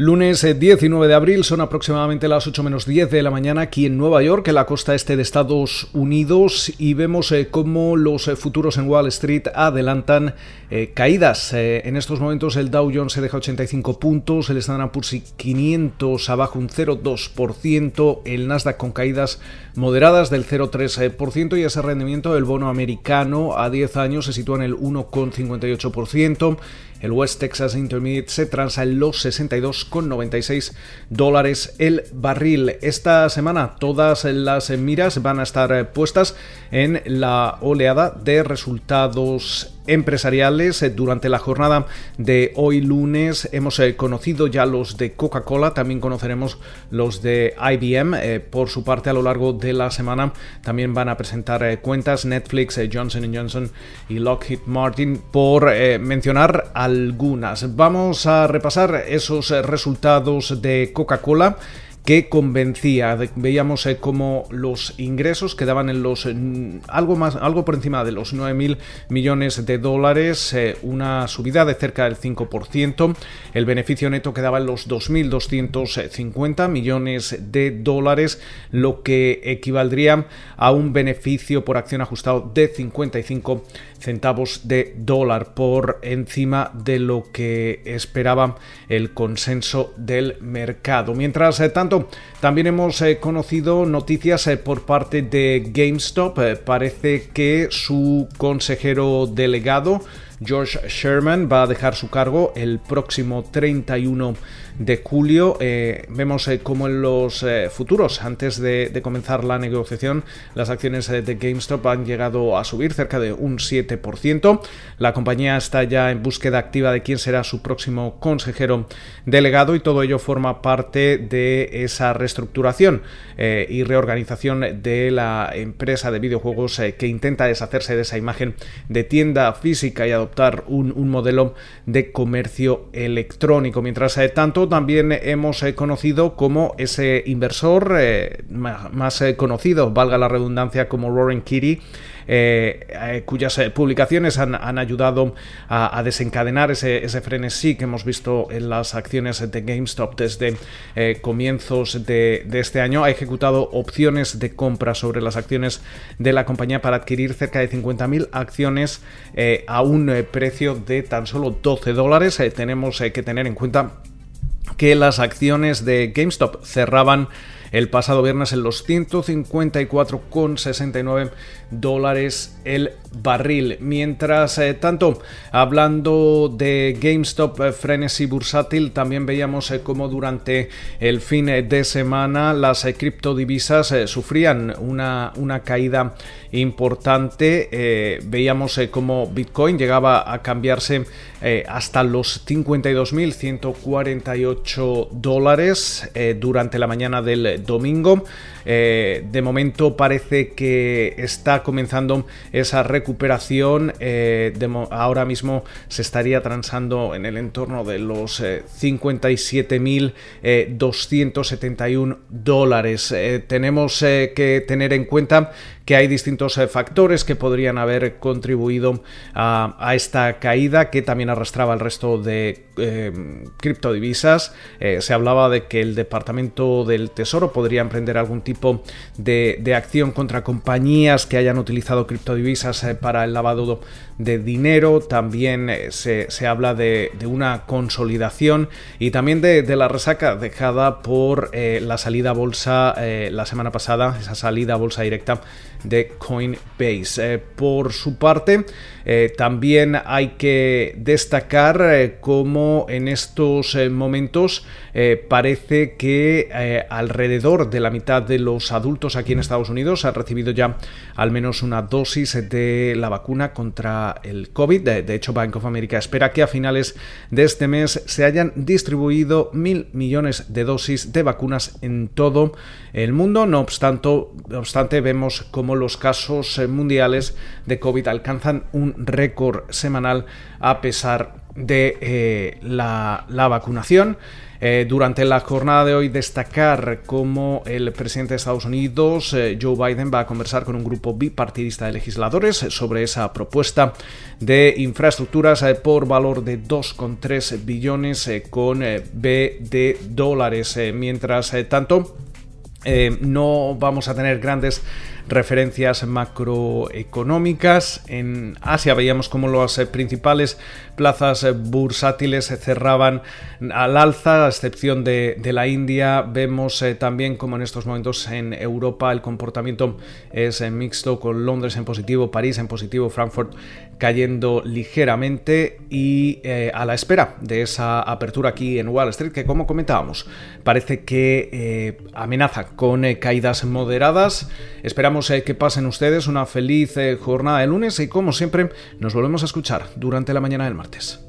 Lunes 19 eh, de abril, son aproximadamente las 8 menos 10 de la mañana aquí en Nueva York, en la costa este de Estados Unidos, y vemos eh, cómo los eh, futuros en Wall Street adelantan caídas. en estos momentos el Dow Jones se deja 85 puntos, el Standard Poor's 500 abajo un 0,2%, el Nasdaq con caídas moderadas del 0,3% y ese rendimiento del bono americano a 10 años se sitúa en el 1,58%. El West Texas Intermediate se transa en los 62,96 dólares el barril. Esta semana todas las miras van a estar puestas en la oleada de resultados empresariales. Eh, durante la jornada de hoy lunes hemos eh, conocido ya los de Coca-Cola, también conoceremos los de IBM. Eh, por su parte, a lo largo de la semana también van a presentar cuentas Netflix, Johnson Johnson y Lockheed Martin, por mencionar algunas. Vamos a repasar esos resultados de Coca-Cola que convencía. Veíamos eh, como los ingresos quedaban en los algo más, algo por encima de los 9.000 millones de dólares, eh, una subida de cerca del 5%. El beneficio neto quedaba en los 2.250 millones de dólares, lo que equivaldría a un beneficio por acción ajustado de 55 centavos de dólar por encima de lo que esperaba el consenso del mercado. Mientras eh, tanto, también hemos eh, conocido noticias eh, por parte de GameStop. parece que su consejero delegado George Sherman va a dejar su cargo el próximo 31 de julio. Eh, vemos eh, como en los eh, futuros, antes de, comenzar la negociación, las acciones de GameStop han llegado a subir cerca de un 7%. La compañía está ya en búsqueda activa de quién será su próximo consejero delegado y todo ello forma parte de esa reestructuración y reorganización de la empresa de videojuegos que intenta deshacerse de esa imagen de tienda física y adoptar un, modelo de comercio electrónico. Mientras tanto, también hemos eh, conocido como ese inversor eh, más, eh, conocido, valga la redundancia, como Roaring Kitty, cuyas publicaciones han, ayudado a, desencadenar ese, ese, frenesí que hemos visto en las acciones de GameStop desde comienzos de, de, este año. Ha ejecutado opciones de compra sobre las acciones de la compañía para adquirir cerca de 50.000 acciones a un precio de tan solo 12 dólares. tenemos que tener en cuenta que las acciones de GameStop cerraban el pasado viernes en los 154,69 dólares el barril. Mientras eh, tanto, hablando de GameStop eh, Frenesy Bursátil, también veíamos eh, cómo durante el fin de semana las criptodivisas sufrían una, una, caída importante. veíamos cómo Bitcoin llegaba a cambiarse hasta los 52.148 dólares durante la mañana del domingo. Eh, de momento parece que está comenzando esa recuperación. Eh, ahora mismo se estaría transando en el entorno de los 57.271 eh, dólares. tenemos que tener en cuenta que hay distintos factores que podrían haber contribuido a, esta caída que también arrastraba el resto de criptodivisas. se hablaba de que el Departamento del Tesoro podría emprender algún tipo de, acción contra compañías que hayan utilizado criptodivisas eh, para el lavado de dinero. También eh, se, habla de, una consolidación y también de, la resaca dejada por eh, la salida a bolsa la semana pasada, esa salida a bolsa directa de Coinbase. por su parte, también hay que destacar cómo en estos momentos parece que alrededor de la mitad de los adultos aquí en Estados Unidos han recibido ya al menos una dosis de la vacuna contra el COVID. De, hecho, Bank of America espera que a finales de este mes se hayan distribuido mil millones de dosis de vacunas en todo el mundo. No obstante, no obstante vemos como los casos mundiales de COVID alcanzan un récord semanal a pesar de la, la vacunación. Eh, durante la jornada de hoy destacar cómo el presidente de Estados Unidos, eh, Joe Biden, va a conversar con un grupo bipartidista de legisladores sobre esa propuesta de infraestructuras eh, por valor de 2,3 billones con B de dólares. mientras tanto, no vamos a tener grandes referencias macroeconómicas. En Asia veíamos como las principales plazas bursátiles se cerraban al alza, a excepción de, la India. Vemos eh, también como en estos momentos en Europa el comportamiento es eh, mixto, con Londres en positivo, París en positivo, Frankfurt cayendo ligeramente y eh, a la espera de esa apertura aquí en Wall Street que como comentábamos parece que amenaza con caídas moderadas. Esperamos que pasen ustedes una feliz jornada de lunes y como siempre nos volvemos a escuchar durante la mañana del martes.